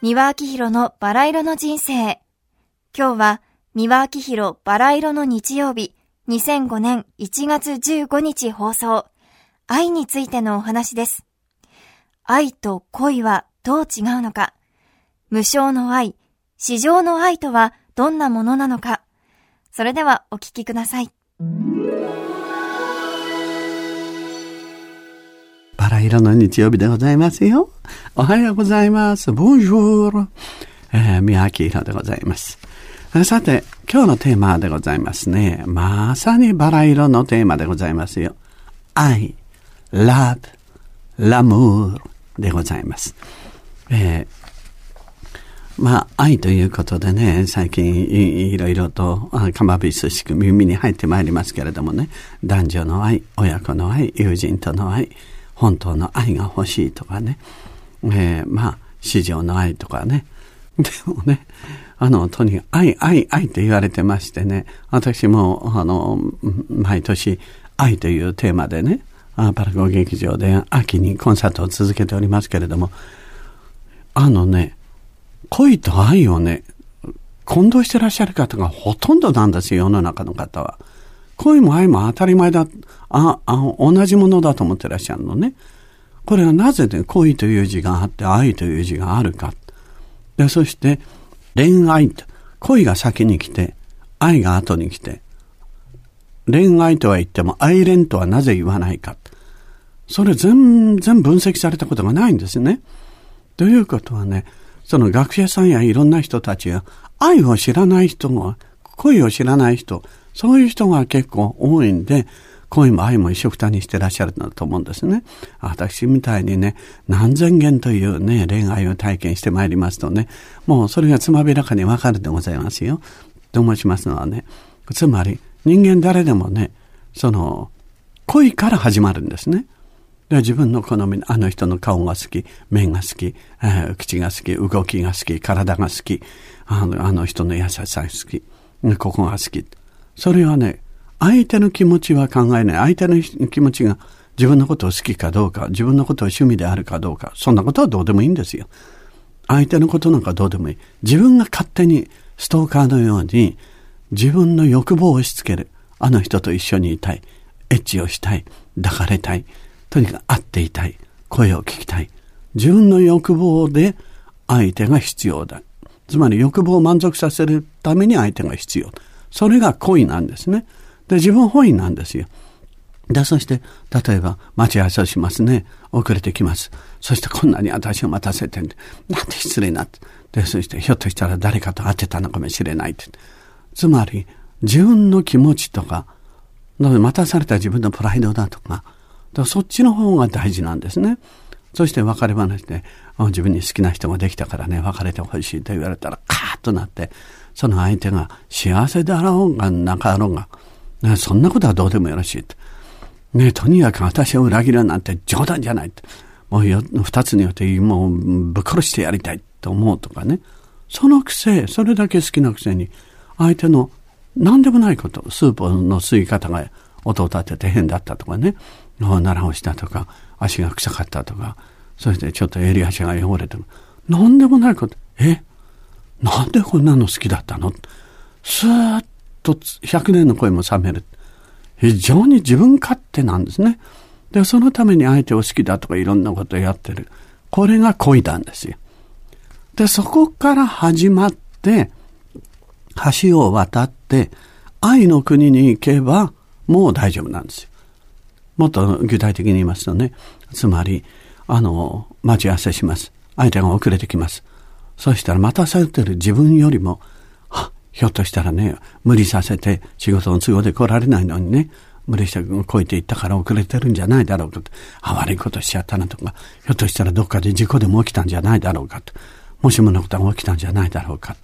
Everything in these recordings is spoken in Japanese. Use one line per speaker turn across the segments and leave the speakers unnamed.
三輪明宏のバラ色の人生。今日は三輪明宏バラ色の日曜日、2005年1月15日放送、愛についてのお話です。愛と恋はどう違うのか無償の愛、市場の愛とはどんなものなのかそれではお聞きください。
バラ色の日曜日でございますよ。おはようございます。ボンジュール。えー、宮城色でございます。さて、今日のテーマでございますね。まさにバラ色のテーマでございますよ。愛、ラブ、ラムールでございます。えーまあ、愛ということでね、最近いろいろとかまびすしく耳に入ってまいりますけれどもね、男女の愛、親子の愛、友人との愛、本当の愛が欲しいとかね、えー、まあ、市場の愛とかね。でもね、あの、とにかく愛、愛、愛って言われてましてね、私も、あの、毎年、愛というテーマでね、パラゴ劇場で秋にコンサートを続けておりますけれども、あのね、恋と愛をね、混同してらっしゃる方がほとんどなんですよ、世の中の方は。恋も愛も当たり前だ、あ、あ、同じものだと思ってらっしゃるのね。これはなぜね、恋という字があって愛という字があるか。で、そして恋愛と、恋が先に来て、愛が後に来て、恋愛とは言っても愛恋とはなぜ言わないか。それ全然分析されたことがないんですね。ということはね、その学者さんやいろんな人たちが愛を知らない人が、恋を知らない人、そういう人が結構多いんで、恋も愛も一緒くたにしてらっしゃるんだと思うんですね。私みたいにね、何千件というね、恋愛を体験してまいりますとね、もうそれがつまびらかにわかるでございますよ。と申しますのはね、つまり人間誰でもね、その、恋から始まるんですね。で自分の好み、あの人の顔が好き、目が好き、えー、口が好き、動きが好き、体が好き、あのあの人の優しさが好き、ここが好き。それはね、相手の気持ちは考えない。相手の気持ちが自分のことを好きかどうか、自分のことを趣味であるかどうか、そんなことはどうでもいいんですよ。相手のことなんかどうでもいい。自分が勝手にストーカーのように自分の欲望を押し付ける。あの人と一緒にいたい。エッチをしたい。抱かれたい。とにかく会っていたい。声を聞きたい。自分の欲望で相手が必要だ。つまり欲望を満足させるために相手が必要。それが恋なんですね。で、自分本位なんですよ。で、そして、例えば、待ち合わせをしますね。遅れてきます。そして、こんなに私を待たせてんで、なんて失礼なって。で、そして、ひょっとしたら誰かと会ってたのかもしれないって。つまり、自分の気持ちとか、待たされた自分のプライドだとか、かそっちの方が大事なんですね。そして別れ話で、自分に好きな人ができたからね、別れてほしいと言われたら、カーッとなって、その相手が幸せであろうがなかろうが、ね、そんなことはどうでもよろしいと。ね、とにかく私を裏切るなんて冗談じゃない。もう二つによってもうぶっ殺してやりたいと思うとかね。そのくせ、それだけ好きなくせに、相手の何でもないこと、スープの吸い方が音を立てて変だったとかね、奈良をしたとか、足が臭かったとか、そしてちょっと襟足が汚れても、何でもないこと、え？なんでこんなの好きだったの？スーッと100年の声も冷める。非常に自分勝手なんですね。で、そのために相手を好きだとかいろんなことをやってる。これが恋なんですよ。で、そこから始まって、橋を渡って、愛の国に行けば、もう大丈夫なんですよ。もっと具体的に言いますとね、つまり、あの、待ち合わせします。相手が遅れてきます。そしたら待たされてる自分よりも、はひょっとしたらね、無理させて仕事の都合で来られないのにね、無理してこいていったから遅れてるんじゃないだろうかと。あ、悪いことしちゃったなとか、ひょっとしたらどっかで事故でも起きたんじゃないだろうかと。もしものことが起きたんじゃないだろうか。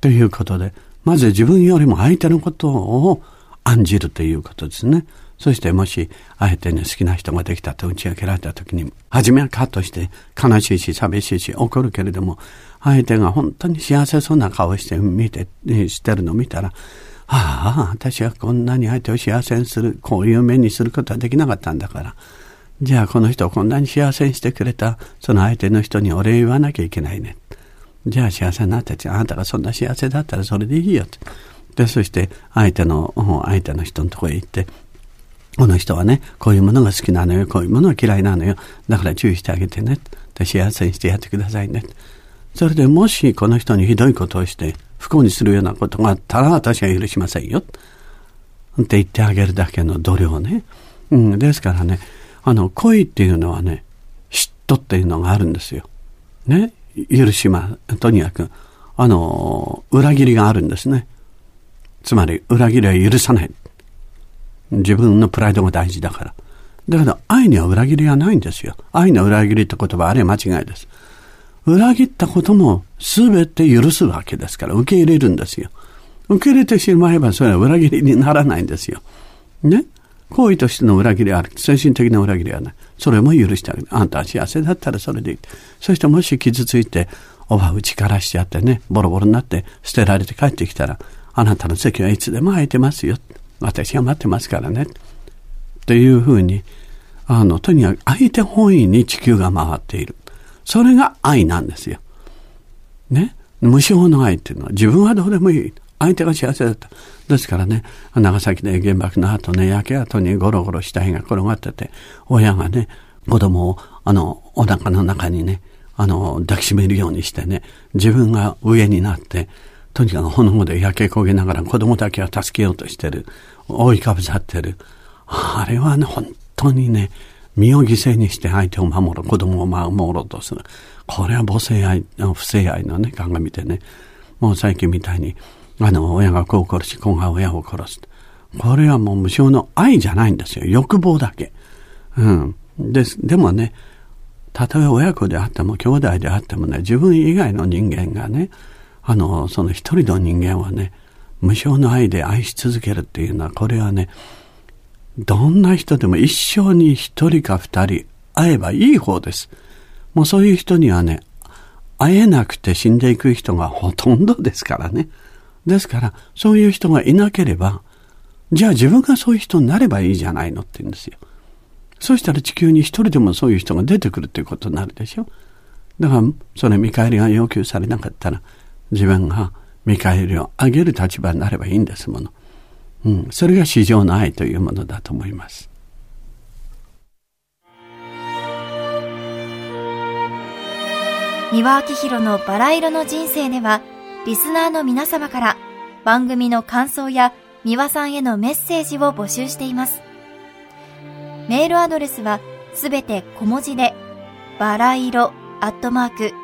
ということで、まず自分よりも相手のことを案じるということですね。そしてもし、あえてね、好きな人ができたと打ち明けられた時に、初めはカットして悲しいし寂しいし怒るけれども、相手が本当に幸せそうな顔して見て、してるのを見たら、ああ、私はこんなに相手を幸せにする、こういう目にすることはできなかったんだから、じゃあこの人をこんなに幸せにしてくれた、その相手の人にお礼言わなきゃいけないね。じゃあ幸せになってて、あなたがそんな幸せだったらそれでいいよって。で、そして相手の、相手の人のとこへ行って、この人はね、こういうものが好きなのよ、こういうものが嫌いなのよ。だから注意してあげてね。幸せにしてやってくださいね。それでもしこの人にひどいことをして不幸にするようなことがあったら私は許しませんよ。って言ってあげるだけの度量ね。うん、ですからね、あの、恋っていうのはね、嫉妬っていうのがあるんですよ。ね。許しま、とにかく、あの、裏切りがあるんですね。つまり、裏切りは許さない。自分のプライドが大事だから。だけど、愛には裏切りはないんですよ。愛の裏切りって言葉、あれは間違いです。裏切ったことも全て許すわけですから、受け入れるんですよ。受け入れてしまえば、それは裏切りにならないんですよ。ね？行為としての裏切りはある。精神的な裏切りはない。それも許してあげる。あんたは幸せだったらそれでいい。そしてもし傷ついて、おば打ちからしちゃってね、ボロボロになって捨てられて帰ってきたら、あなたの席はいつでも空いてますよ。私が待ってますからね。っていうふうに、あの、とにかく相手本位に地球が回っている。それが愛なんですよ。ね？無償の愛っていうのは自分はどうでもいい。相手が幸せだった。ですからね、長崎で原爆の後ね、焼け跡にゴロゴロ死体が転がってて、親がね、子供を、あの、お腹の中にね、あの、抱きしめるようにしてね、自分が上になって、とにかく炎で焼け焦げながら子供だけは助けようとしてる。覆いかぶさってる。あれはね、本当にね、身を犠牲にして相手を守る、子供を守ろうとする。これは母性愛、不正愛のね、鏡でね、もう最近みたいに、あの、親が子を殺し、子が親を殺す。これはもう無償の愛じゃないんですよ。欲望だけ。うん。です。でもね、たとえ親子であっても、兄弟であってもね、自分以外の人間がね、あの、その一人の人間はね、無償の愛で愛し続けるっていうのは、これはね、どんな人でも一生に一人か二人会えばいい方です。もうそういう人にはね、会えなくて死んでいく人がほとんどですからね。ですから、そういう人がいなければ、じゃあ自分がそういう人になればいいじゃないのって言うんですよ。そしたら地球に一人でもそういう人が出てくるっていうことになるでしょ。だから、それ見返りが要求されなかったら、自分が見返りを上げる立場になればいいんですもの。うん、それが市場の愛というものだと思います。
三輪明宏のバラ色の人生では、リスナーの皆様から番組の感想や三輪さんへのメッセージを募集しています。メールアドレスはすべて小文字で、バラ色アットマーク